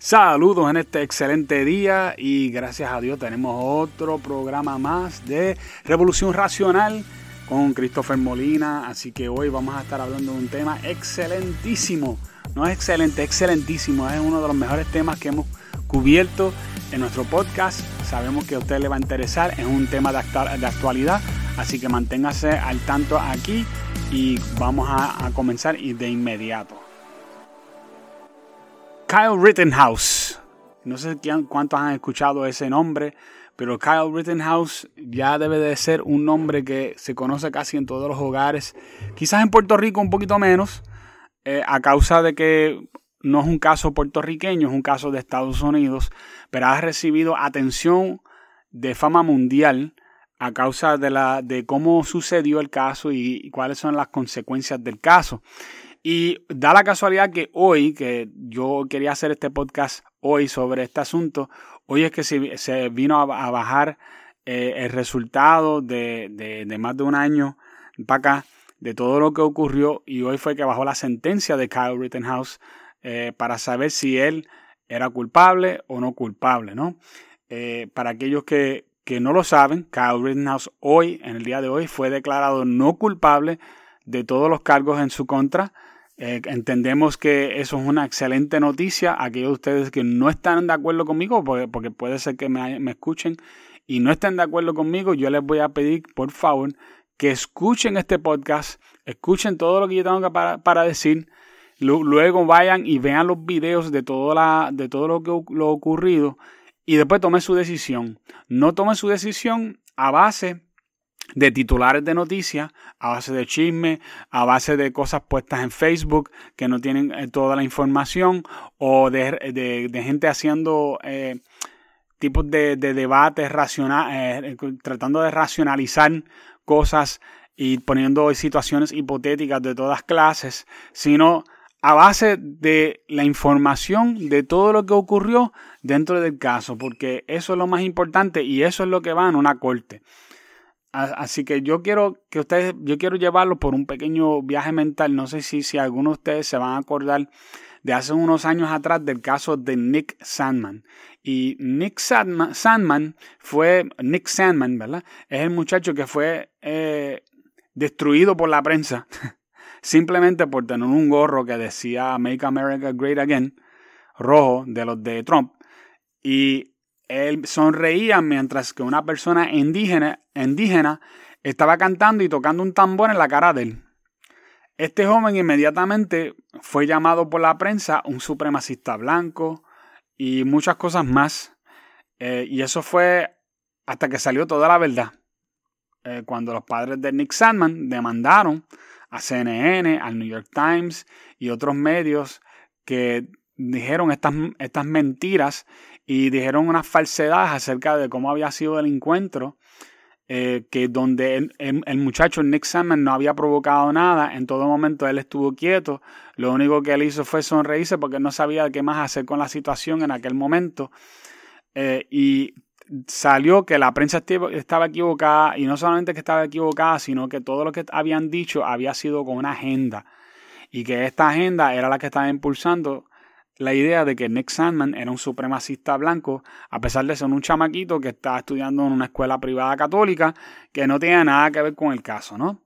Saludos en este excelente día y gracias a Dios tenemos otro programa más de Revolución Racional con Christopher Molina. Así que hoy vamos a estar hablando de un tema excelentísimo. No es excelente, excelentísimo. Es uno de los mejores temas que hemos cubierto en nuestro podcast. Sabemos que a usted le va a interesar. Es un tema de, actualidad. Así que manténgase al tanto aquí y vamos a, a comenzar de inmediato. Kyle Rittenhouse. No sé cuántos han escuchado ese nombre, pero Kyle Rittenhouse ya debe de ser un nombre que se conoce casi en todos los hogares. Quizás en Puerto Rico un poquito menos, eh, a causa de que no es un caso puertorriqueño, es un caso de Estados Unidos, pero ha recibido atención de fama mundial a causa de, la, de cómo sucedió el caso y cuáles son las consecuencias del caso. Y da la casualidad que hoy, que yo quería hacer este podcast hoy sobre este asunto, hoy es que se, vino a, bajar eh, el resultado de, más de un año para acá de todo lo que ocurrió y hoy fue que bajó la sentencia de Kyle Rittenhouse eh, para saber si él era culpable o no culpable, ¿no? Eh, para aquellos que, que no lo saben, Kyle Rittenhouse hoy, en el día de hoy, fue declarado no culpable de todos los cargos en su contra eh, entendemos que eso es una excelente noticia. Aquellos de ustedes que no están de acuerdo conmigo, porque, porque puede ser que me, escuchen y no estén de acuerdo conmigo, yo les voy a pedir, por favor, que escuchen este podcast, escuchen todo lo que yo tengo para, para decir, luego vayan y vean los videos de todo, la, de todo lo que lo ocurrido y después tomen su decisión. No tomen su decisión a base de titulares de noticias, a base de chisme, a base de cosas puestas en Facebook que no tienen eh, toda la información, o de, gente haciendo eh, tipos de, debates racional, eh, tratando de racionalizar cosas y poniendo situaciones hipotéticas de todas clases, sino a base de la información de todo lo que ocurrió dentro del caso, porque eso es lo más importante y eso es lo que va en una corte. Así que yo quiero que ustedes, yo quiero llevarlo por un pequeño viaje mental. No sé si, si algunos de ustedes se van a acordar de hace unos años atrás del caso de Nick Sandman. Y Nick Sandman, fue, Nick Sandman, ¿verdad? Es el muchacho que fue eh, destruido por la prensa simplemente por tener un gorro que decía Make America Great Again, rojo, de los de Trump. Y él sonreía mientras que una persona indígena, indígena estaba cantando y tocando un tambor en la cara de él. Este joven inmediatamente fue llamado por la prensa un supremacista blanco y muchas cosas más. Eh, y eso fue hasta que salió toda la verdad. Eh, cuando los padres de Nick Sandman demandaron a CNN, al New York Times y otros medios que dijeron estas, estas mentiras y dijeron unas falsedades acerca de cómo había sido el encuentro, eh, que donde el, muchacho Nick Salmon no había provocado nada, en todo momento él estuvo quieto, lo único que él hizo fue sonreírse porque no sabía qué más hacer con la situación en aquel momento. Eh, y salió que la prensa estaba equivocada y no solamente que estaba equivocada, sino que todo lo que habían dicho había sido con una agenda y que esta agenda era la que estaba impulsando la idea de que Nick Sandman era un supremacista blanco, a pesar de ser un chamaquito que estaba estudiando en una escuela privada católica, que no tenía nada que ver con el caso, ¿no?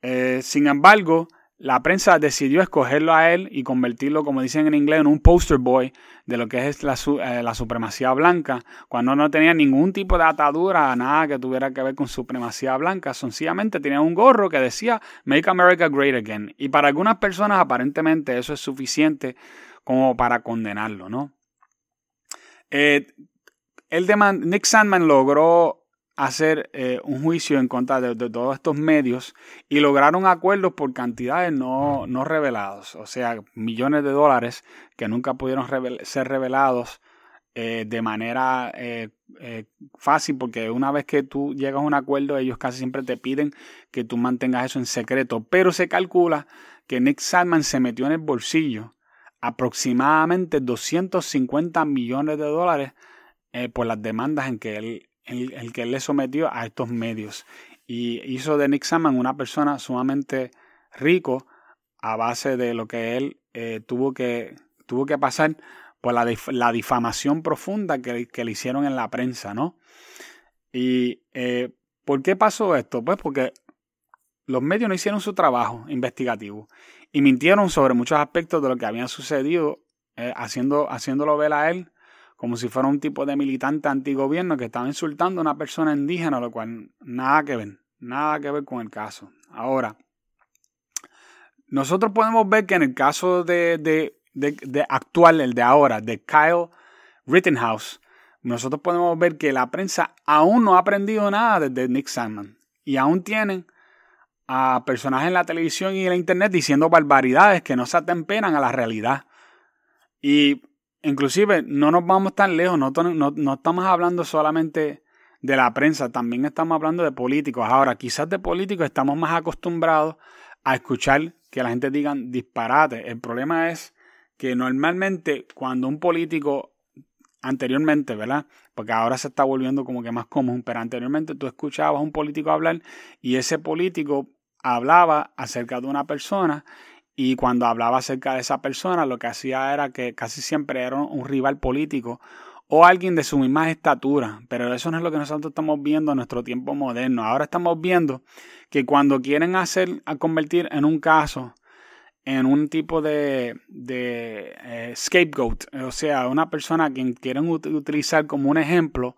Eh, sin embargo, la prensa decidió escogerlo a él y convertirlo, como dicen en inglés, en un poster boy de lo que es la, eh, la, supremacía blanca, cuando no tenía ningún tipo de atadura, nada que tuviera que ver con supremacía blanca, sencillamente tenía un gorro que decía Make America Great Again. Y para algunas personas aparentemente eso es suficiente como para condenarlo, ¿no? Eh, el Nick Sandman logró hacer eh, un juicio en contra de, todos estos medios y lograron acuerdos por cantidades no, no revelados, o sea, millones de dólares que nunca pudieron ser revelados eh, de manera fácil, porque una vez que tú llegas a un acuerdo, ellos casi siempre te piden que tú mantengas eso en secreto, pero se calcula que Nick Sandman se metió en el bolsillo aproximadamente 250 millones de dólares eh, por las demandas en que él, el, que él le sometió a estos medios. Y hizo de Nick Saman una persona sumamente rico a base de lo que él eh, tuvo, que, tuvo que pasar por la, difamación profunda que, le hicieron en la prensa, ¿no? Y eh, ¿por qué pasó esto? Pues porque los medios no hicieron su trabajo investigativo y mintieron sobre muchos aspectos de lo que había sucedido, eh, haciendo, haciéndolo ver a él como si fuera un tipo de militante antigobierno que estaba insultando a una persona indígena, lo cual nada que ver, nada que ver con el caso. Ahora, nosotros podemos ver que en el caso de, de, actual, el de ahora, de Kyle Rittenhouse, nosotros podemos ver que la prensa aún no ha aprendido nada desde Nick Sandman. Y aún tienen a personajes en la televisión y en la internet diciendo barbaridades que no se atemperan a la realidad. Y inclusive no nos vamos tan lejos, no, no, estamos hablando solamente de la prensa, también estamos hablando de políticos. Ahora, quizás de políticos estamos más acostumbrados a escuchar que la gente diga disparate. El problema es que normalmente cuando un político anteriormente, ¿verdad? Porque ahora se está volviendo como que más común, pero anteriormente tú escuchabas a un político hablar y ese político hablaba acerca de una persona y cuando hablaba acerca de esa persona, lo que hacía era que casi siempre era un rival político o alguien de su misma estatura. Pero eso no es lo que nosotros estamos viendo en nuestro tiempo moderno. Ahora estamos viendo que cuando quieren hacer, a convertir en un caso, en un tipo de, de eh, scapegoat, o sea, una persona a quien quieren utilizar como un ejemplo,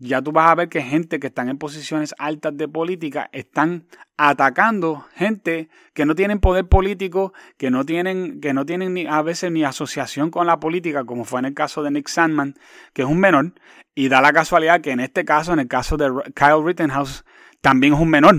ya tú vas a ver que gente que están en posiciones altas de política están atacando gente que no tienen poder político, que no tienen, que no tienen ni, a veces ni asociación con la política, como fue en el caso de Nick Sandman, que es un menor, y da la casualidad que en este caso, en el caso de Kyle Rittenhouse, también es un menor.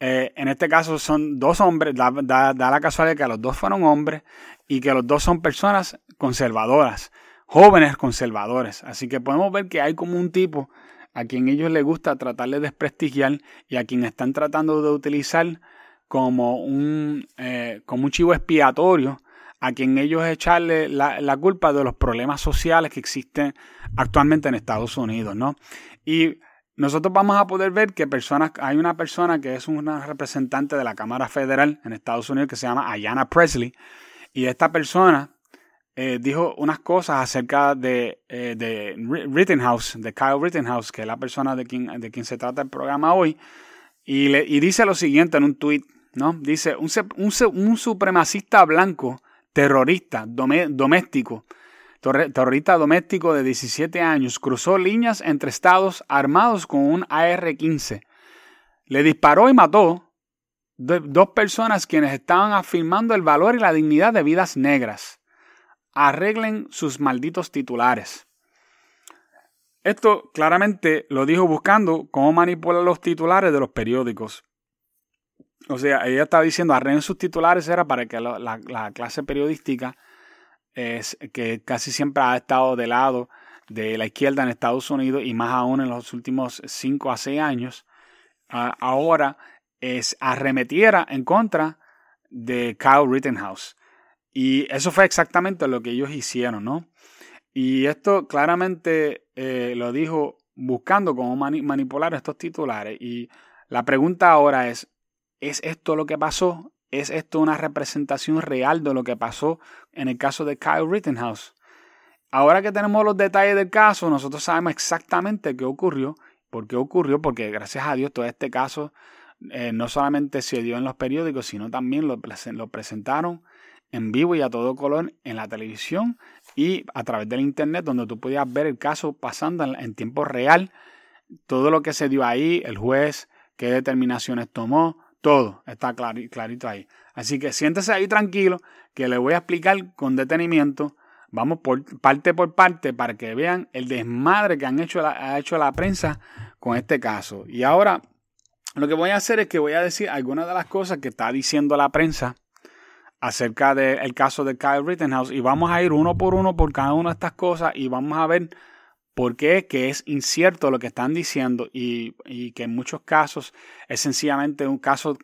Eh, en este caso son dos hombres, da, da la casualidad que los dos fueron hombres y que los dos son personas conservadoras jóvenes conservadores. Así que podemos ver que hay como un tipo a quien ellos les gusta tratar de desprestigiar y a quien están tratando de utilizar como un, eh, como un chivo expiatorio a quien ellos echarle la, la, culpa de los problemas sociales que existen actualmente en Estados Unidos, ¿no? Y nosotros vamos a poder ver que personas, hay una persona que es una representante de la Cámara Federal en Estados Unidos que se llama Ayanna Presley, y esta persona eh, dijo unas cosas acerca de, eh, de, Rittenhouse, de Kyle Rittenhouse, que es la persona de quien, de quien se trata el programa hoy, y, le, y dice lo siguiente en un tuit, ¿no? Dice, un, un, supremacista blanco, terrorista, doméstico, terrorista doméstico de 17 años, cruzó líneas entre estados armados con un AR-15. Le disparó y mató dos personas quienes estaban afirmando el valor y la dignidad de vidas negras arreglen sus malditos titulares. Esto claramente lo dijo buscando cómo manipular los titulares de los periódicos. O sea, ella está diciendo arreglen sus titulares era para que la, clase periodística, es, que casi siempre ha estado de lado de la izquierda en Estados Unidos y más aún en los últimos 5 a 6 años, ahora es, arremetiera en contra de Kyle Rittenhouse. Y eso fue exactamente lo que ellos hicieron, ¿no? Y esto claramente eh, lo dijo buscando cómo manipular estos titulares. Y la pregunta ahora es, ¿es esto lo que pasó? ¿Es esto una representación real de lo que pasó en el caso de Kyle Rittenhouse? Ahora que tenemos los detalles del caso, nosotros sabemos exactamente qué ocurrió. ¿Por qué ocurrió? Porque gracias a Dios todo este caso eh, no solamente se dio en los periódicos, sino también lo presentaron en vivo y a todo color en la televisión y a través del internet donde tú podías ver el caso pasando en, tiempo real, todo lo que se dio ahí, el juez, qué determinaciones tomó, todo está clarito ahí. Así que siéntese ahí tranquilo que le voy a explicar con detenimiento. Vamos por parte por parte para que vean el desmadre que han hecho ha hecho la prensa con este caso. Y ahora lo que voy a hacer es que voy a decir algunas de las cosas que está diciendo la prensa acerca del caso de Kyle Rittenhouse y vamos a ir uno por uno por cada una de estas cosas y vamos a ver por qué que es incierto lo que están diciendo y, que en muchos casos es sencillamente un caso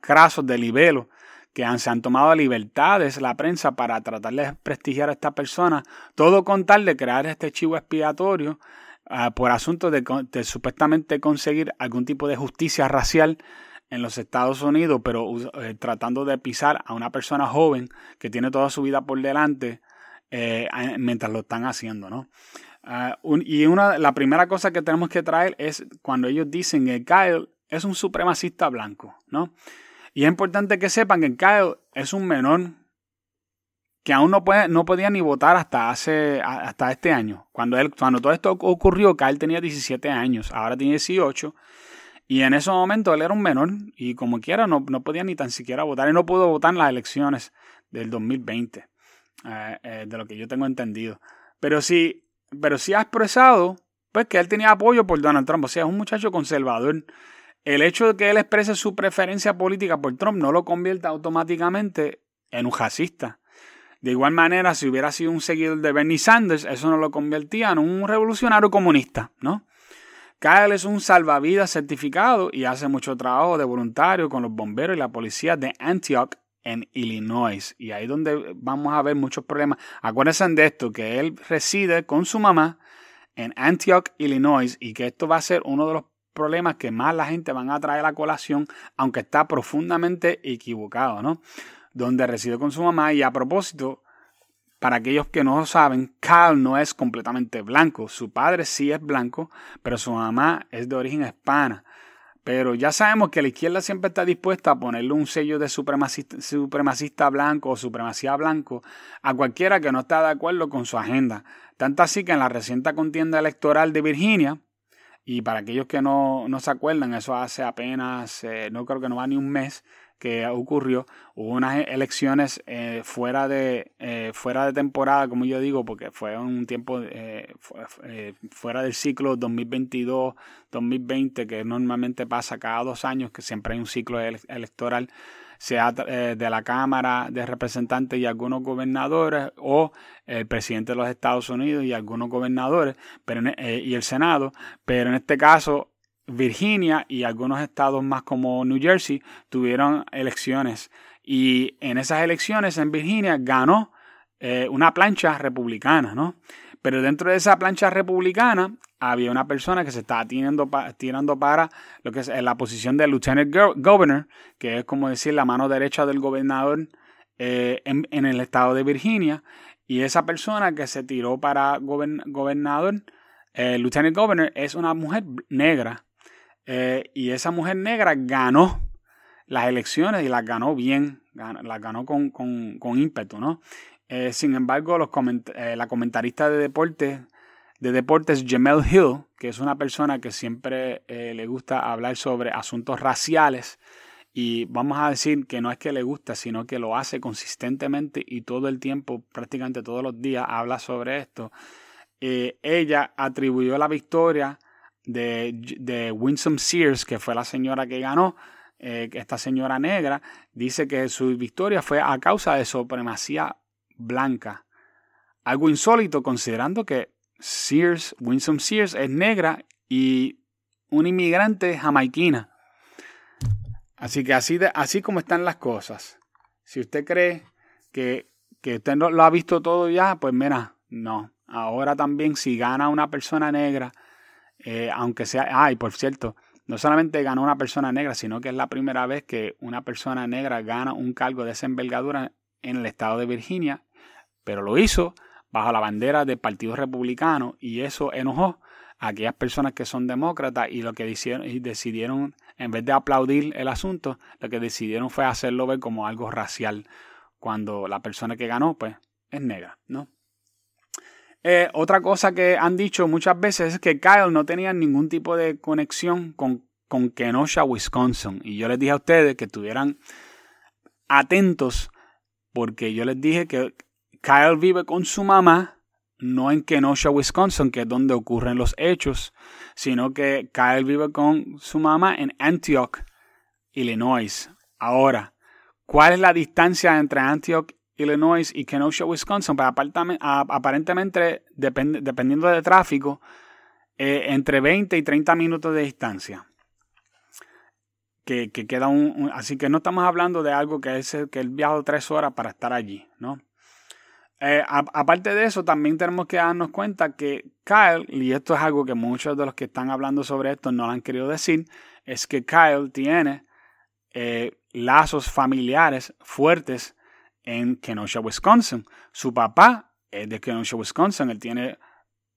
craso de libelo que se han tomado libertades la prensa para tratar de prestigiar a esta persona, todo con tal de crear este chivo expiatorio ah, por asunto de, de supuestamente conseguir algún tipo de justicia racial en los Estados Unidos, pero eh, tratando de pisar a una persona joven que tiene toda su vida por delante eh, mientras lo están haciendo, ¿no? Ah, y una, la primera cosa que tenemos que traer es cuando ellos dicen que Kyle es un supremacista blanco, ¿no? Y es importante que sepan que Kyle es un menor que aún no, puede, no podía ni votar hasta, hace, hasta este año. Cuando, él, cuando todo esto ocurrió, Kyle tenía 17 años, ahora tiene 18. Y en ese momento él era un menor y como quiera no, no podía ni tan siquiera votar. Él no pudo votar en las elecciones del 2020, eh, eh, de lo que yo tengo entendido. Pero sí, pero sí ha expresado pues, que él tenía apoyo por Donald Trump. O sea, es un muchacho conservador. El hecho de que él exprese su preferencia política por Trump no lo convierte automáticamente en un racista. De igual manera, si hubiera sido un seguidor de Bernie Sanders, eso no lo convertía en un revolucionario comunista, ¿no? Kyle es un salvavidas certificado y hace mucho trabajo de voluntario con los bomberos y la policía de Antioch en Illinois. Y ahí es donde vamos a ver muchos problemas. Acuérdense de esto, que él reside con su mamá en Antioch, Illinois, y que esto va a ser uno de los problemas que más la gente van a traer a colación, aunque está profundamente equivocado, ¿no? donde reside con su mamá. Y a propósito, para aquellos que no lo saben, Cal no es completamente blanco. Su padre sí es blanco, pero su mamá es de origen hispana. Pero ya sabemos que la izquierda siempre está dispuesta a ponerle un sello de supremacista, supremacista blanco o supremacía blanco a cualquiera que no está de acuerdo con su agenda. Tanto así que en la reciente contienda electoral de Virginia, y para aquellos que no, no se acuerdan, eso hace apenas, eh, no creo que no va ni un mes, que ocurrió, hubo unas elecciones eh, fuera, de, eh, fuera de temporada, como yo digo, porque fue un tiempo eh, fuera del ciclo 2022-2020, que normalmente pasa cada dos años, que siempre hay un ciclo electoral, sea de la Cámara de Representantes y algunos gobernadores, o el presidente de los Estados Unidos y algunos gobernadores pero y el Senado, pero en este caso Virginia y algunos estados más como New Jersey tuvieron elecciones y en esas elecciones en Virginia ganó eh, una plancha republicana, ¿no? Pero dentro de esa plancha republicana había una persona que se estaba tirando, para lo que es eh, la posición de Lieutenant Governor, que es como decir la mano derecha del gobernador eh, en, el estado de Virginia. Y esa persona que se tiró para gobernador, Lieutenant Governor, es una mujer negra eh, y esa mujer negra ganó las elecciones y las ganó bien, las ganó con, ímpetu, ¿no? Eh, sin embargo, los eh, la comentarista de deportes, de deportes Jamel Hill, que es una persona que siempre le gusta hablar sobre asuntos raciales, y vamos a decir que no es que le gusta, sino que lo hace consistentemente y todo el tiempo, prácticamente todos los días, habla sobre esto. ella atribuyó la victoria de, de Winsome Sears, que fue la señora que ganó, eh, esta señora negra, dice que su victoria fue a causa de supremacía blanca. Algo insólito considerando que Sears, Winsome Sears es negra y una inmigrante jamaiquina. Así que así, de, así como están las cosas, si usted cree que, que usted no lo ha visto todo ya, pues mira, no. Ahora también si gana una persona negra, eh, aunque sea, ah, y por cierto, no solamente ganó una persona negra, sino que es la primera vez que una persona negra gana un cargo de esa envergadura en el estado de Virginia, pero lo hizo bajo la bandera del Partido Republicano y eso enojó a aquellas personas que son demócratas y lo que decidieron, y decidieron, en vez de aplaudir el asunto, lo que decidieron fue hacerlo ver como algo racial, cuando la persona que ganó, pues, es negra, ¿no? Eh, otra cosa que han dicho muchas veces es que Kyle no tenía ningún tipo de conexión con, con Kenosha, Wisconsin. Y yo les dije a ustedes que estuvieran atentos porque yo les dije que Kyle vive con su mamá, no en Kenosha, Wisconsin, que es donde ocurren los hechos, sino que Kyle vive con su mamá en Antioch, Illinois. Ahora, ¿cuál es la distancia entre Antioch Illinois y Kenosha, Wisconsin, pues aparentemente, dependiendo del tráfico, eh, entre 20 y 30 minutos de distancia. Que, queda un, Así que no estamos hablando de algo que es que él viajó tres horas para estar allí, ¿no? Eh, aparte de eso, también tenemos que darnos cuenta que Kyle, y esto es algo que muchos de los que están hablando sobre esto no lo han querido decir, es que Kyle tiene eh, lazos familiares fuertes en Kenosha, Wisconsin. Su papá es de Kenosha, Wisconsin. Él tiene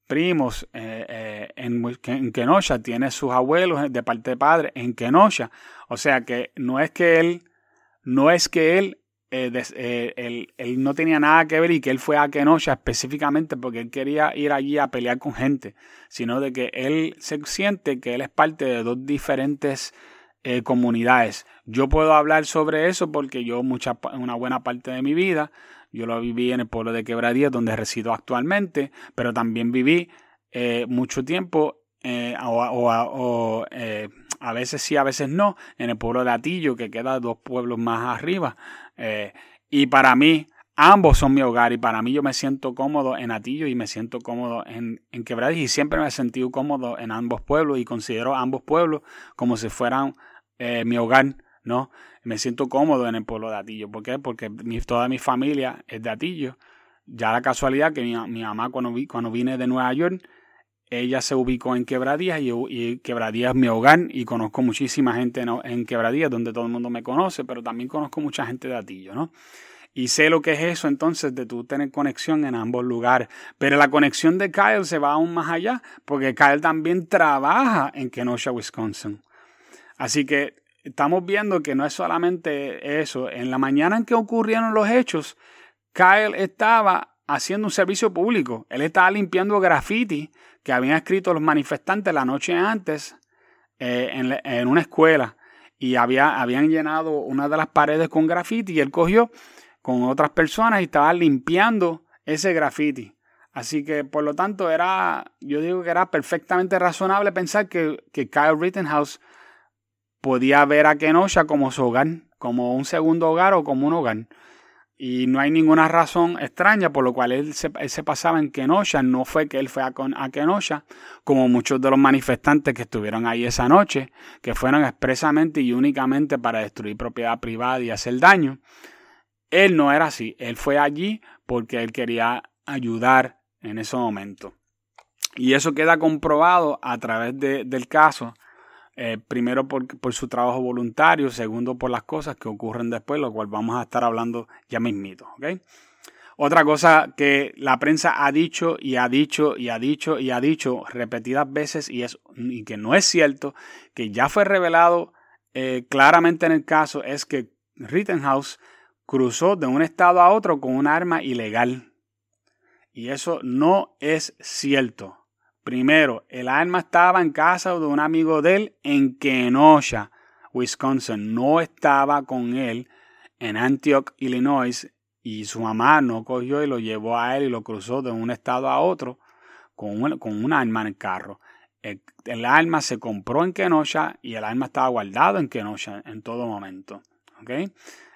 primos en, en, Kenosha, tiene sus abuelos de parte de padre en Kenosha. O sea que no es que él, no es que él eh, eh, él, no tenía nada que ver y que él fue a Kenosha específicamente porque él quería ir allí a pelear con gente, sino de que él se siente que él es parte de dos diferentes eh, comunidades. Yo puedo hablar sobre eso porque yo mucha, una buena parte de mi vida, yo lo viví en el pueblo de Quebradías donde resido actualmente, pero también viví mucho tiempo o, a veces sí, a veces no, en el pueblo de Atillo, que queda dos pueblos más arriba. Eh, y para mí, ambos son mi hogar y para mí yo me siento cómodo en Atillo y me siento cómodo en, en Quebradillas y siempre me he sentido cómodo en ambos pueblos y considero ambos pueblos como si fueran eh, mi hogar, ¿no? Me siento cómodo en el pueblo de Atillo. ¿Por qué? Porque toda mi familia es de Atillo. Ya la casualidad que mi, mi mamá cuando, vi, cuando vine de Nueva York ella se ubicó en Quebradías y, y Quebradías es mi hogar y conozco muchísima gente en, en Quebradías donde todo el mundo me conoce, pero también conozco mucha gente de Atillo, ¿no? Y sé lo que es eso entonces de tú tener conexión en ambos lugares. Pero la conexión de Kyle se va aún más allá, porque Kyle también trabaja en Kenosha, Wisconsin. Así que estamos viendo que no es solamente eso. En la mañana en que ocurrieron los hechos, Kyle estaba haciendo un servicio público. Él estaba limpiando graffiti que habían escrito los manifestantes la noche antes eh, en, una escuela y había, habían llenado una de las paredes con graffiti y él cogió con otras personas y estaba limpiando ese graffiti. Así que por lo tanto era, yo digo que era perfectamente razonable pensar que, que Kyle Rittenhouse podía ver a Kenosha como su hogar, como un segundo hogar o como un hogar. Y no hay ninguna razón extraña por lo cual él se, pasaba en Kenosha. No fue que él fue a, Kenosha, como muchos de los manifestantes que estuvieron ahí esa noche, que fueron expresamente y únicamente para destruir propiedad privada y hacer daño. Él no era así. Él fue allí porque él quería ayudar en ese momento. Y eso queda comprobado a través del caso eh, primero por, su trabajo voluntario, segundo por las cosas que ocurren después, lo cual vamos a estar hablando ya mismito. Otra cosa que la prensa ha dicho y ha dicho y ha dicho y ha dicho repetidas veces y, es, y que no es cierto, que ya fue revelado eh, claramente en el caso, es que Rittenhouse cruzó de un estado a otro con un arma ilegal. Y eso no es cierto. Primero, el arma estaba en casa de un amigo de él en Kenosha, Wisconsin. No estaba con él en Antioch, Illinois, y su mamá no cogió y lo llevó a él y lo cruzó de un estado a otro con un, con arma en el carro. El, arma se compró en Kenosha y el arma estaba guardado en Kenosha en todo momento. ¿okay?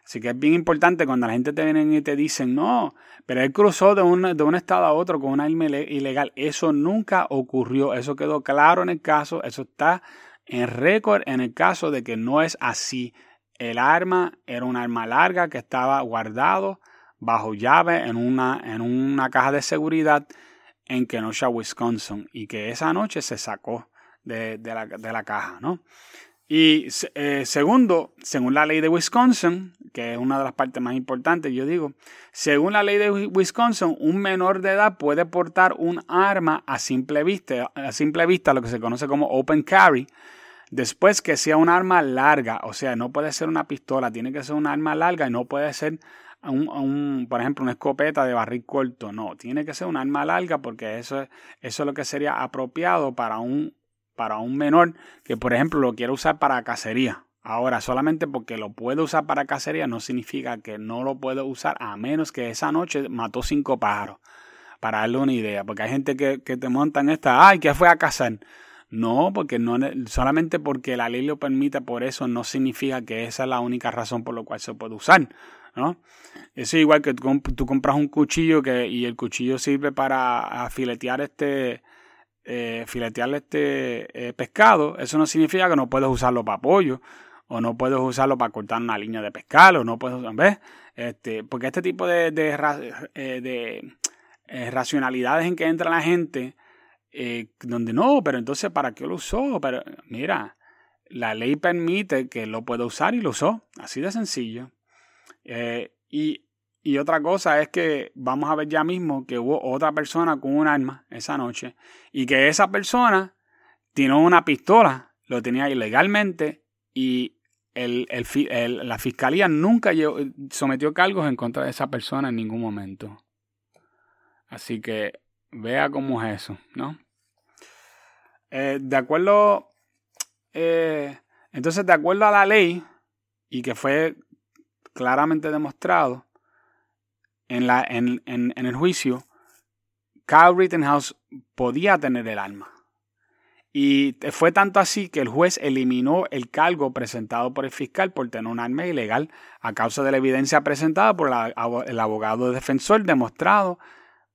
Así que es bien importante cuando la gente te viene y te dicen, no, pero él cruzó de un, de un estado a otro con un arma ilegal. Eso nunca ocurrió. Eso quedó claro en el caso. Eso está en récord en el caso de que no es así. El arma era un arma larga que estaba guardado bajo llave en una, en una caja de seguridad en Kenosha, Wisconsin, y que esa noche se sacó de, de, la, de la caja, ¿no? Y eh, segundo, según la ley de Wisconsin, que es una de las partes más importantes, yo digo, según la ley de Wisconsin, un menor de edad puede portar un arma a simple vista, a simple vista, lo que se conoce como open carry, después que sea un arma larga, o sea, no puede ser una pistola, tiene que ser un arma larga y no puede ser un, por ejemplo, una escopeta de barril corto, no, tiene que ser un arma larga porque eso eso es lo que sería apropiado para un para un menor que, por ejemplo, lo quiere usar para cacería. Ahora, solamente porque lo puede usar para cacería no significa que no lo puede usar a menos que esa noche mató cinco pájaros. Para darle una idea, porque hay gente que, que te montan esta, ay, que fue a cazar. No, porque no, solamente porque la ley lo permite, por eso no significa que esa es la única razón por la cual se puede usar. ¿no? Eso es igual que tú, compras un cuchillo que, y el cuchillo sirve para filetear este, eh, filetear este eh, pescado, eso no significa que no puedes usarlo para pollo o no puedes usarlo para cortar una línea de pescado, o no puedes, ¿ves? Este, porque este tipo de, de, eh, eh, racionalidades en que entra la gente, donde no, pero entonces, ¿para qué lo usó? Pero mira, la ley permite que lo pueda usar y lo usó, así de sencillo. y Y otra cosa es que vamos a ver ya mismo que hubo otra persona con un arma esa noche y que esa persona tiene una pistola, lo tenía ilegalmente y el, la fiscalía nunca sometió cargos en contra de esa persona en ningún momento. Así que vea cómo es eso, ¿no? Eh, de acuerdo, eh, entonces de acuerdo a la ley y que fue claramente demostrado en, la, en, en, en el juicio, Kyle Rittenhouse podía tener el arma. Y fue tanto así que el juez eliminó el cargo presentado por el fiscal por tener un arma ilegal a causa de la evidencia presentada por el abogado defensor demostrado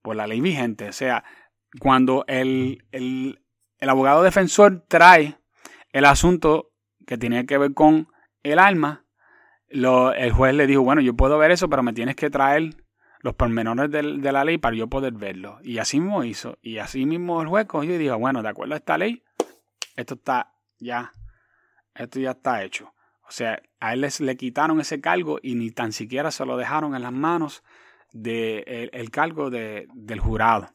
por la ley vigente. O sea, cuando el, el, el abogado defensor trae el asunto que tiene que ver con el arma, lo, el juez le dijo, bueno, yo puedo ver eso, pero me tienes que traer los pormenores de, la ley para yo poder verlo. Y así mismo hizo. Y así mismo el juez cogió y dijo, bueno, de acuerdo a esta ley, esto está ya, esto ya está hecho. O sea, a él les, le quitaron ese cargo y ni tan siquiera se lo dejaron en las manos del de el, cargo de, del jurado.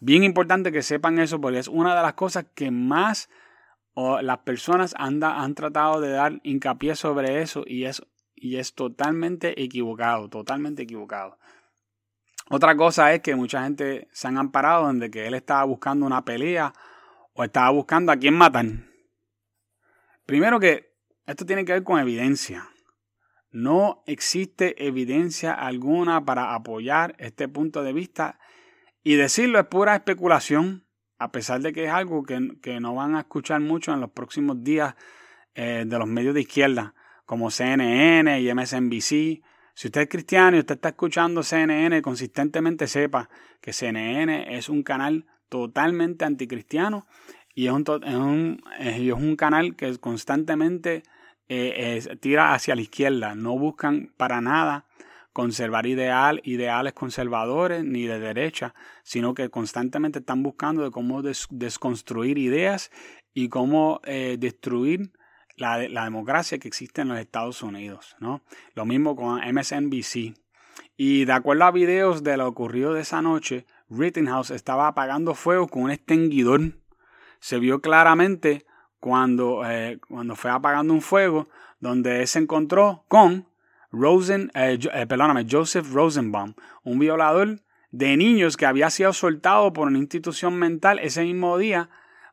Bien importante que sepan eso porque es una de las cosas que más las personas han tratado de dar hincapié sobre eso y es y es totalmente equivocado, totalmente equivocado. Otra cosa es que mucha gente se han amparado donde que él estaba buscando una pelea o estaba buscando a quién matan. Primero que esto tiene que ver con evidencia. No existe evidencia alguna para apoyar este punto de vista y decirlo es pura especulación, a pesar de que es algo que, que no van a escuchar mucho en los próximos días eh, de los medios de izquierda como CNN y MSNBC. Si usted es cristiano y usted está escuchando CNN consistentemente, sepa que CNN es un canal totalmente anticristiano y es un, es un, es un canal que constantemente eh, tira hacia la izquierda. No buscan para nada conservar ideal, ideales conservadores ni de derecha, sino que constantemente están buscando de cómo desconstruir ideas y cómo eh, destruir la, democracia que existe en los Estados Unidos. ¿no? Lo mismo con MSNBC. Y de acuerdo a videos de lo ocurrido de esa noche, Rittenhouse estaba apagando fuego con un extinguidor. Se vio claramente cuando, eh, cuando fue apagando un fuego, donde se encontró con Rosen, eh, eh, perdóname, Joseph Rosenbaum, un violador de niños que había sido soltado por una institución mental ese mismo día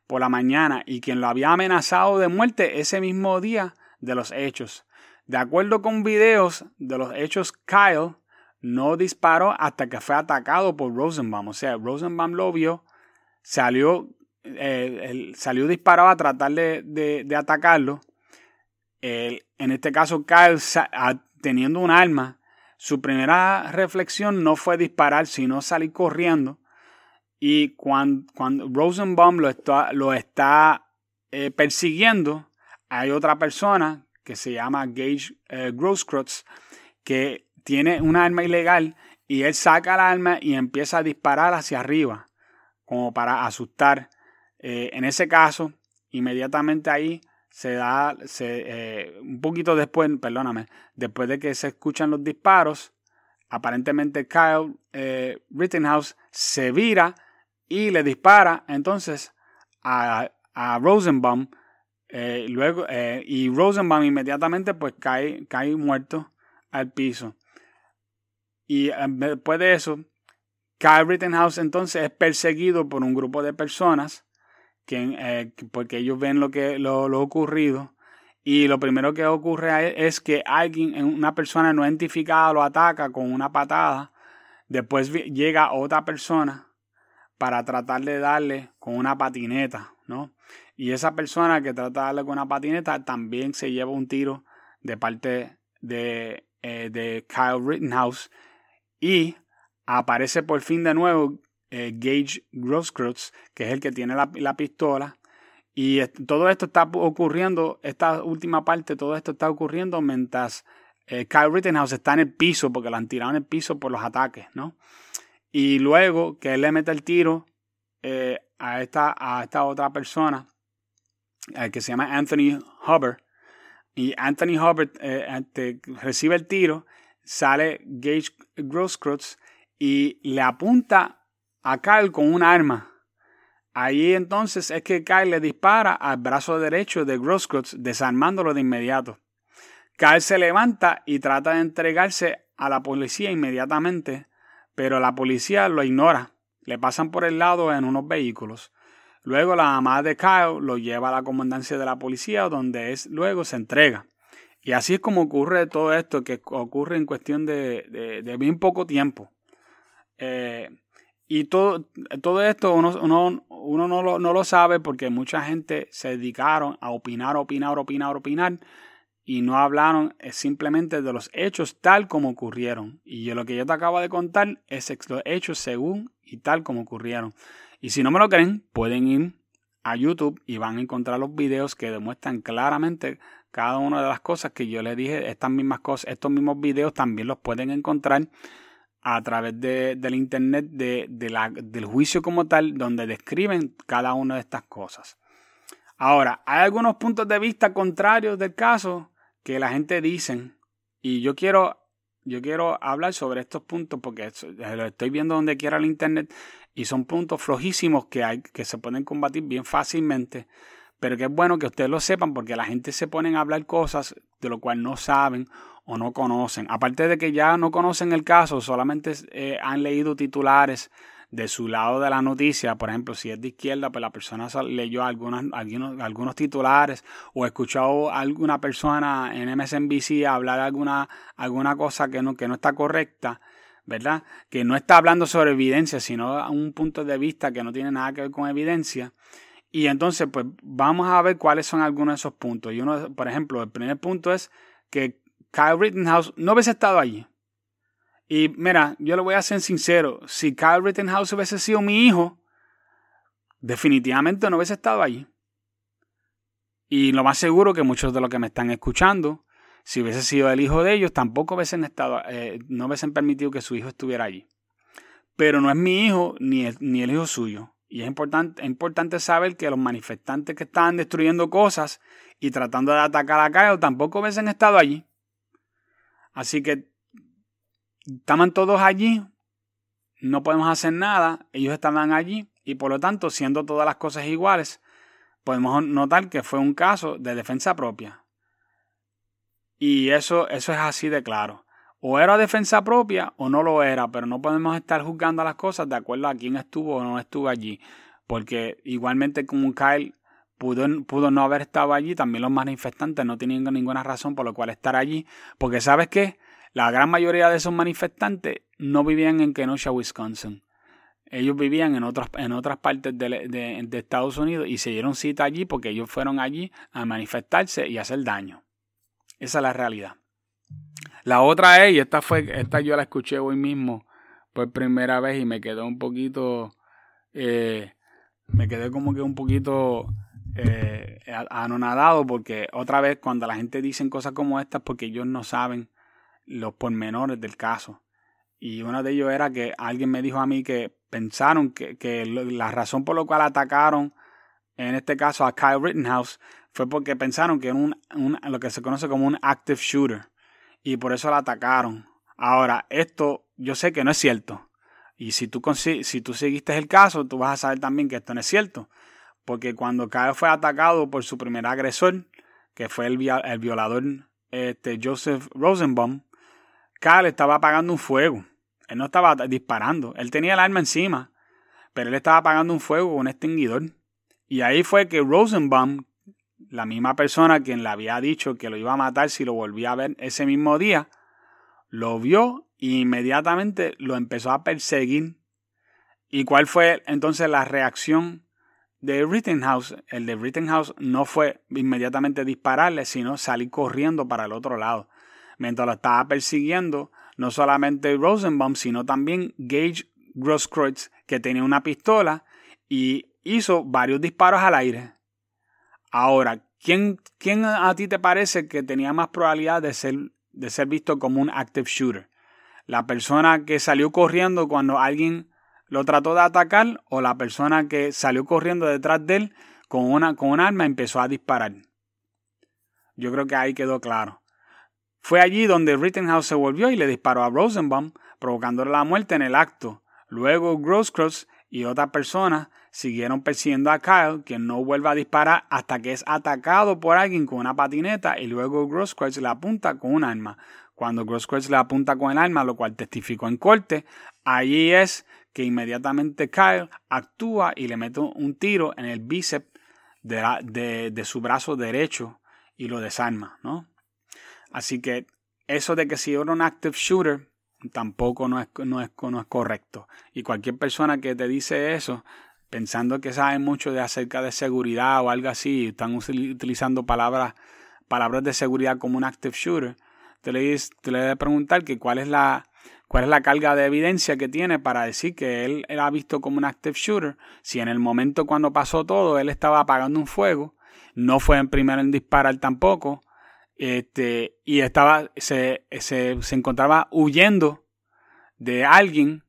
por la mañana y quien lo había amenazado de muerte ese mismo día de los hechos. De acuerdo con videos de los hechos, Kyle no disparó hasta que fue atacado por Rosenbaum. O sea, Rosenbaum lo vio, salió, eh, salió disparado a tratar de, atacarlo. en este caso, Kyle, teniendo un arma, su primera reflexión no fue disparar, sino salir corriendo y cuando, cuando Rosenbaum lo está, lo está eh, persiguiendo, hay otra persona que se llama Gage eh, que tiene un arma ilegal y él saca el arma y empieza a disparar hacia arriba, como para asustar. Eh, en ese caso, inmediatamente ahí se da, se, eh, un poquito después, perdóname, después de que se escuchan los disparos, aparentemente Kyle Rittenhouse se vira y le dispara entonces a, a Rosenbaum. Eh, luego, eh, y Rosenbaum inmediatamente pues cae, cae muerto al piso. Y eh, después de eso, Kyle Rittenhouse entonces es perseguido por un grupo de personas que, porque ellos ven lo que lo, lo, ocurrido. Y lo primero que ocurre es que alguien, una persona no identificada, lo ataca con una patada. Después llega otra persona para tratar de darle con una patineta, ¿no? Y esa persona que trata de darle con una patineta también se lleva un tiro de parte de, eh, de Kyle Rittenhouse y aparece por fin de nuevo eh, Gage Grosskreutz, que es el que tiene la, la pistola. Y todo esto está ocurriendo, esta última parte, todo esto está ocurriendo mientras eh, Kyle Rittenhouse está en el piso, porque lo han tirado en el piso por los ataques, ¿no? Y luego que él le mete el tiro eh, a, esta, a esta otra persona, eh, que se llama Anthony Hubbard, y Anthony Hubbard eh, recibe el tiro, sale Gage Grosskreutz y le apunta a Kyle con un arma. Ahí entonces es que Kyle le dispara al brazo derecho de Grosskreutz, desarmándolo de inmediato. Kyle se levanta y trata de entregarse a la policía inmediatamente, pero la policía lo ignora. Le pasan por el lado en unos vehículos. Luego la mamá de Kyle lo lleva a la comandancia de la policía, donde es, luego se entrega. Y así es como ocurre todo esto, que ocurre en cuestión de, de, bien poco tiempo. Eh, y todo, todo esto uno, uno, uno no, lo, no, lo, sabe porque mucha gente se dedicaron a opinar, opinar, opinar, opinar y no hablaron simplemente de los hechos tal como ocurrieron. Y lo que yo te acabo de contar es los hechos según y tal como ocurrieron. Y si no me lo creen, pueden ir a YouTube y van a encontrar los videos que demuestran claramente cada una de las cosas que yo les dije, estas mismas cosas, estos mismos videos también los pueden encontrar a través de, del internet de, la, del juicio como tal, donde describen cada una de estas cosas. Ahora, hay algunos puntos de vista contrarios del caso que la gente dice, y yo quiero, yo quiero hablar sobre estos puntos porque lo estoy viendo donde quiera el internet y son puntos flojísimos que, hay, que se pueden combatir bien fácilmente pero que es bueno que ustedes lo sepan porque la gente se pone a hablar cosas de lo cual no saben o no conocen. Aparte de que ya no conocen el caso, solamente eh, han leído titulares de su lado de la noticia. Por ejemplo, si es de izquierda, pues la persona leyó algunas, algunos, algunos titulares o escuchó a alguna persona en MSNBC hablar alguna, alguna cosa que no, que no está correcta. ¿verdad? Que no está hablando sobre evidencia, sino a un punto de vista que no tiene nada que ver con evidencia. Y entonces, pues vamos a ver cuáles son algunos de esos puntos. Y uno, por ejemplo, el primer punto es que Kyle Rittenhouse no hubiese estado allí. Y mira, yo le voy a ser sincero, si Kyle Rittenhouse hubiese sido mi hijo, definitivamente no hubiese estado allí. Y lo más seguro que muchos de los que me están escuchando, si hubiese sido el hijo de ellos, tampoco hubiesen estado, eh, no hubiesen permitido que su hijo estuviera allí. Pero no es mi hijo ni ni el hijo suyo. Y es importante, es importante saber que los manifestantes que estaban destruyendo cosas y tratando de atacar a Kyle tampoco hubiesen estado allí. Así que estaban todos allí, no podemos hacer nada, ellos estaban allí y por lo tanto, siendo todas las cosas iguales, podemos notar que fue un caso de defensa propia. Y eso, eso es así de claro o era defensa propia o no lo era, pero no podemos estar juzgando las cosas de acuerdo a quién estuvo o no estuvo allí, porque igualmente como Kyle pudo, pudo no haber estado allí, también los manifestantes no tenían ninguna razón por la cual estar allí, porque sabes qué, la gran mayoría de esos manifestantes no vivían en Kenosha, Wisconsin. Ellos vivían en otras, en otras partes de, de Estados Unidos y se dieron cita allí porque ellos fueron allí a manifestarse y hacer daño. Esa es la realidad. La otra es, y esta fue, esta yo la escuché hoy mismo por primera vez y me quedó un poquito, eh, me quedé como que un poquito eh, anonadado porque otra vez cuando la gente dice cosas como estas porque ellos no saben los pormenores del caso. Y uno de ellos era que alguien me dijo a mí que pensaron que, que la razón por la cual atacaron, en este caso a Kyle Rittenhouse, fue porque pensaron que era un, un, lo que se conoce como un active shooter y por eso la atacaron. Ahora, esto yo sé que no es cierto. Y si tú, si tú seguiste el caso, tú vas a saber también que esto no es cierto. Porque cuando Kyle fue atacado por su primer agresor, que fue el, el violador este, Joseph Rosenbaum, Kyle estaba apagando un fuego. Él no estaba disparando. Él tenía el arma encima, pero él estaba apagando un fuego con un extinguidor. Y ahí fue que Rosenbaum la misma persona quien le había dicho que lo iba a matar si lo volvía a ver ese mismo día, lo vio e inmediatamente lo empezó a perseguir. ¿Y cuál fue entonces la reacción de Rittenhouse? El de Rittenhouse no fue inmediatamente dispararle, sino salir corriendo para el otro lado. Mientras lo estaba persiguiendo, no solamente Rosenbaum, sino también Gage Grosskreutz, que tenía una pistola y hizo varios disparos al aire. Ahora, ¿quién, ¿quién a ti te parece que tenía más probabilidad de ser, de ser visto como un active shooter? ¿La persona que salió corriendo cuando alguien lo trató de atacar o la persona que salió corriendo detrás de él con, una, con un arma empezó a disparar? Yo creo que ahí quedó claro. Fue allí donde Rittenhouse se volvió y le disparó a Rosenbaum, provocándole la muerte en el acto. Luego Grosskreutz y otras personas siguieron persiguiendo a Kyle, quien no vuelve a disparar hasta que es atacado por alguien con una patineta y luego Grosskreutz le apunta con un arma. Cuando Grosskreutz le apunta con el arma, lo cual testificó en corte, allí es que inmediatamente Kyle actúa y le mete un tiro en el bíceps de, de, su brazo derecho y lo desarma, ¿no? Así que eso de que si era un active shooter tampoco no es, no es, no es correcto. Y cualquier persona que te dice eso, pensando que sabe mucho de acerca de seguridad o algo así, están utilizando palabras, palabras de seguridad como un active shooter, te le, te le debe preguntar que cuál es la cuál es la carga de evidencia que tiene para decir que él era visto como un active shooter, si en el momento cuando pasó todo él estaba apagando un fuego, no fue en primero en disparar tampoco, este, y estaba, se, se, se encontraba huyendo de alguien,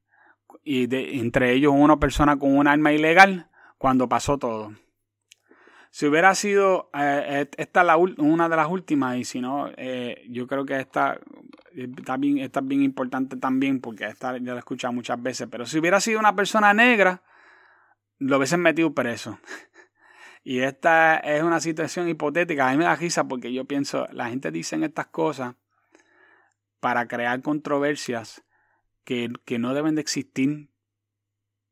y de, entre ellos una persona con un arma ilegal, cuando pasó todo. Si hubiera sido, eh, esta la, una de las últimas, y si no, eh, yo creo que esta está bien, esta es bien importante también, porque esta ya la he escuchado muchas veces, pero si hubiera sido una persona negra, lo hubiesen metido preso. Y esta es una situación hipotética. A mí me da risa porque yo pienso, la gente dice estas cosas para crear controversias que, que no deben de existir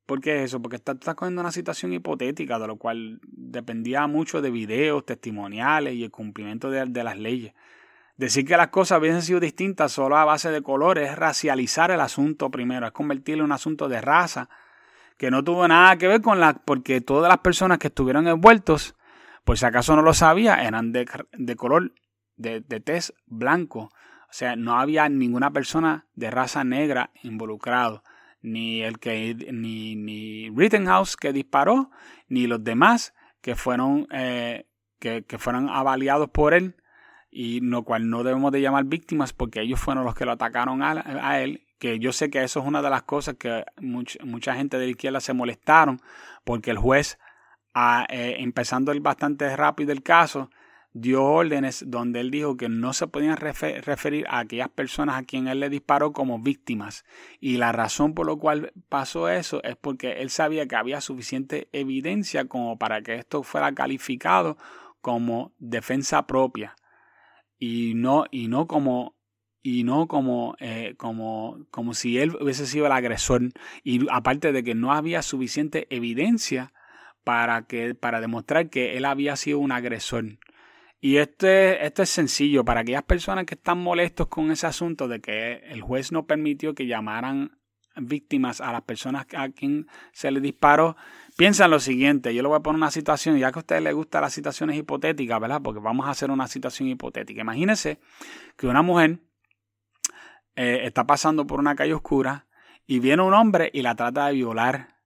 ¿Por qué eso? Porque estás está cogiendo una situación hipotética, de lo cual dependía mucho de videos, testimoniales y el cumplimiento de, las leyes. Decir que las cosas hubiesen sido distintas solo a base de colores es racializar el asunto primero, es convertirlo en un asunto de raza, que no tuvo nada que ver con la... porque todas las personas que estuvieron envueltos, por si acaso no lo sabía, eran de, color, de, de tez blanco. O sea, no había ninguna persona de raza negra involucrado ni el que ni, ni Rittenhouse que disparó, ni los demás que fueron eh, que, que, fueron avaliados por él y lo cual no debemos de llamar víctimas porque ellos fueron los que lo atacaron a, él que yo sé que eso es una de las cosas que mucha gente de la izquierda se molestaron porque el juez ah, eh, empezando el bastante rápido el caso dio órdenes donde él dijo que no se podían referir a aquellas personas a quien él le disparó como víctimas. Y la razón por la cual pasó eso es porque él sabía que había suficiente evidencia como para que esto fuera calificado como defensa propia y no, y no como y no como, eh, como, como si él hubiese sido el agresor y aparte de que no había suficiente evidencia para, que, para demostrar que él había sido un agresor. Y esto es, esto es sencillo para aquellas personas que están molestos con ese asunto de que el juez no permitió que llamaran víctimas a las personas a quien se les disparó. Piensa lo siguiente, yo le voy a poner una situación, ya que a ustedes les gustan las situaciones hipotéticas, ¿verdad? Porque vamos a hacer una situación hipotética. Imagínense que una mujer eh, está pasando por una calle oscura y viene un hombre y la trata de violar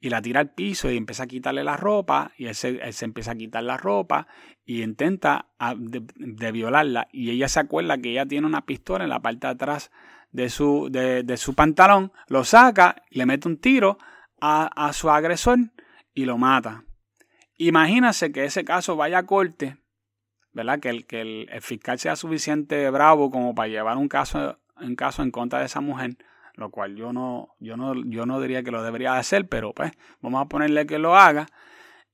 y la tira al piso y empieza a quitarle la ropa y él se, empieza a quitar la ropa y intenta ah, de, violarla y ella se acuerda que ella tiene una pistola en la parte de atrás de su, de, su pantalón, lo saca, le mete un tiro a, su agresor y lo mata. Imagínase que ese caso vaya a corte, ¿verdad? Que el, que el, fiscal sea suficiente bravo como para llevar un caso, un caso en contra de esa mujer lo cual yo no, yo no, yo no diría que lo debería hacer, pero pues vamos a ponerle que lo haga.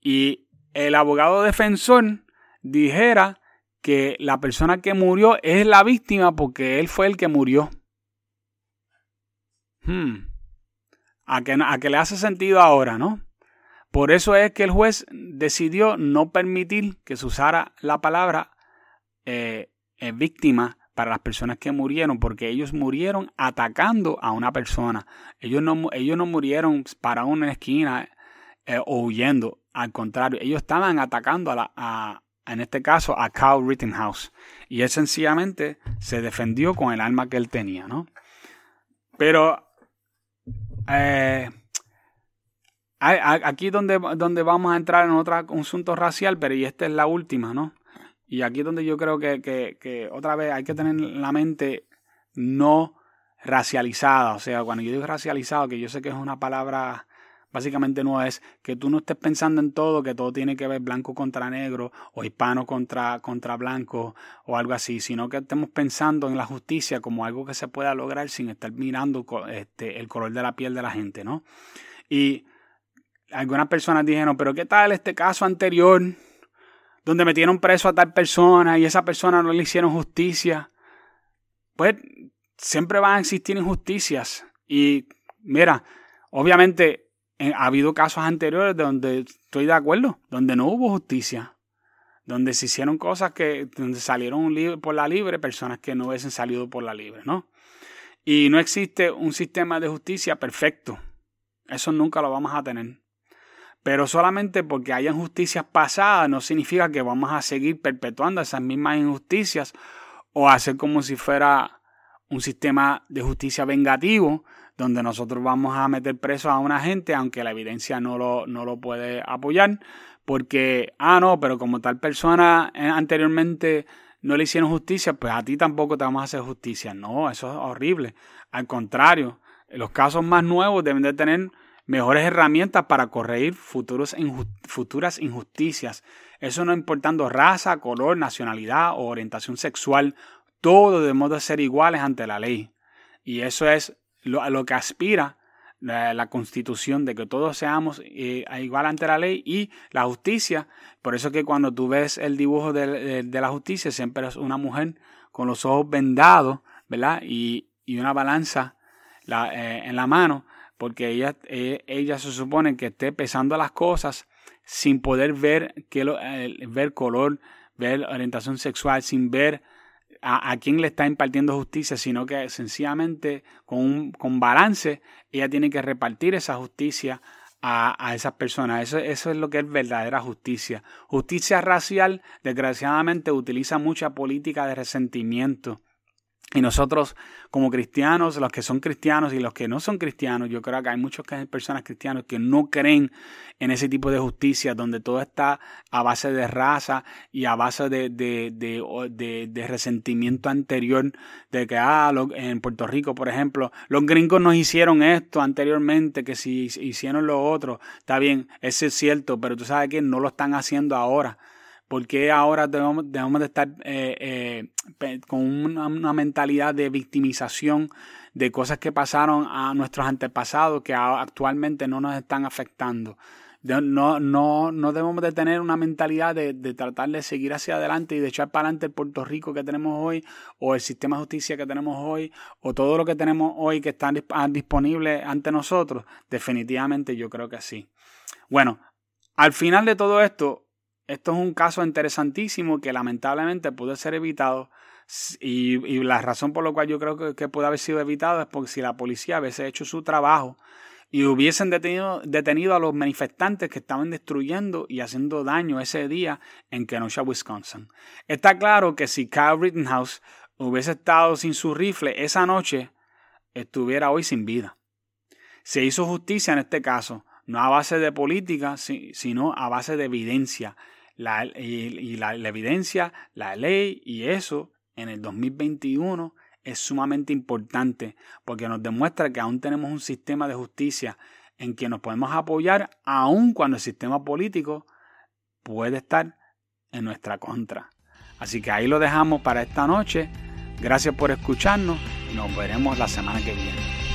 Y el abogado defensor dijera que la persona que murió es la víctima porque él fue el que murió. Hmm. A que, a que le hace sentido ahora, ¿no? Por eso es que el juez decidió no permitir que se usara la palabra eh, eh, víctima para las personas que murieron, porque ellos murieron atacando a una persona. Ellos no, ellos no murieron para una esquina eh, o huyendo. Al contrario, ellos estaban atacando a, la, en este caso, a Kyle Rittenhouse. Y él sencillamente se defendió con el arma que él tenía, ¿no? Pero eh, aquí donde, donde vamos a entrar en otro asunto racial, pero y esta es la última, ¿no? Y aquí es donde yo creo que, que, otra vez hay que tener la mente no racializada. O sea, cuando yo digo racializado, que yo sé que es una palabra básicamente no es que tú no estés pensando en todo, que todo tiene que ver blanco contra negro o hispano contra, contra blanco o algo así, sino que estemos pensando en la justicia como algo que se pueda lograr sin estar mirando este, el color de la piel de la gente, ¿no? Y algunas personas dijeron, pero ¿qué tal este caso anterior donde metieron preso a tal persona y esa persona no le hicieron justicia? Pues siempre van a existir injusticias y mira, obviamente ha habido casos anteriores donde estoy de acuerdo, donde no hubo justicia, donde se hicieron cosas que salieron por la libre personas que no hubiesen salido por la libre, ¿no? Y no existe un sistema de justicia perfecto. Eso nunca lo vamos a tener. Pero solamente porque haya injusticias pasadas no significa que vamos a seguir perpetuando esas mismas injusticias o hacer como si fuera un sistema de justicia vengativo donde nosotros vamos a meter preso a una gente aunque la evidencia no lo, no lo puede apoyar, porque, ah, no, pero como tal persona eh, anteriormente no le hicieron justicia, pues a ti tampoco te vamos a hacer justicia. No, eso es horrible. Al contrario, los casos más nuevos deben de tener mejores herramientas para corregir futuras injusticias. Eso no importando raza, color, nacionalidad o orientación sexual. Todos debemos de ser iguales ante la ley. Y eso es lo, lo que aspira la, constitución de que todos seamos eh, igual ante la ley y la justicia. Por eso que cuando tú ves el dibujo de, la justicia, siempre es una mujer con los ojos vendados, ¿verdad? Y, una balanza eh, en la mano, porque ella, eh, ella se supone que esté pesando las cosas sin poder ver, que ver color, ver orientación sexual, sin ver a, quién le está impartiendo justicia, sino que sencillamente con, con balance ella tiene que repartir esa justicia a, a, esas personas. Eso, eso es lo que es verdadera justicia. Justicia racial, desgraciadamente, utiliza mucha política de resentimiento y nosotros como cristianos, los que son cristianos y los que no son cristianos, yo creo que hay muchas personas cristianas que no creen en ese tipo de justicia donde todo está a base de raza y a base de, de, de, de resentimiento anterior de que ah, en Puerto Rico, por ejemplo, los gringos nos hicieron esto anteriormente, que si hicieron lo otro, está bien, eso es cierto, pero tú sabes que no lo están haciendo ahora. ¿Por qué ahora debemos, debemos de estar eh, eh, con una, mentalidad de victimización de cosas que pasaron a nuestros antepasados que actualmente no nos están afectando? No, no, no debemos de tener una mentalidad de, de, tratar de seguir hacia adelante y de echar para adelante el Puerto Rico que tenemos hoy, o el sistema de justicia que tenemos hoy, o todo lo que tenemos hoy que está disponible ante nosotros. Definitivamente yo creo que sí. Bueno, al final de todo esto, esto es un caso interesantísimo que lamentablemente pudo ser evitado y, la razón por la cual yo creo que, pudo haber sido evitado es porque si la policía hubiese hecho su trabajo y hubiesen detenido, detenido a los manifestantes que estaban destruyendo y haciendo daño ese día en Kenosha, Wisconsin. Está claro que si Kyle Rittenhouse hubiese estado sin su rifle esa noche, estuviera hoy sin vida. Se hizo justicia en este caso, no a base de política, sino a base de evidencia la, y, la, evidencia, la ley y eso en el 2021 es sumamente importante porque nos demuestra que aún tenemos un sistema de justicia en que nos podemos apoyar aun cuando el sistema político puede estar en nuestra contra. Así que ahí lo dejamos para esta noche. Gracias por escucharnos y nos veremos la semana que viene.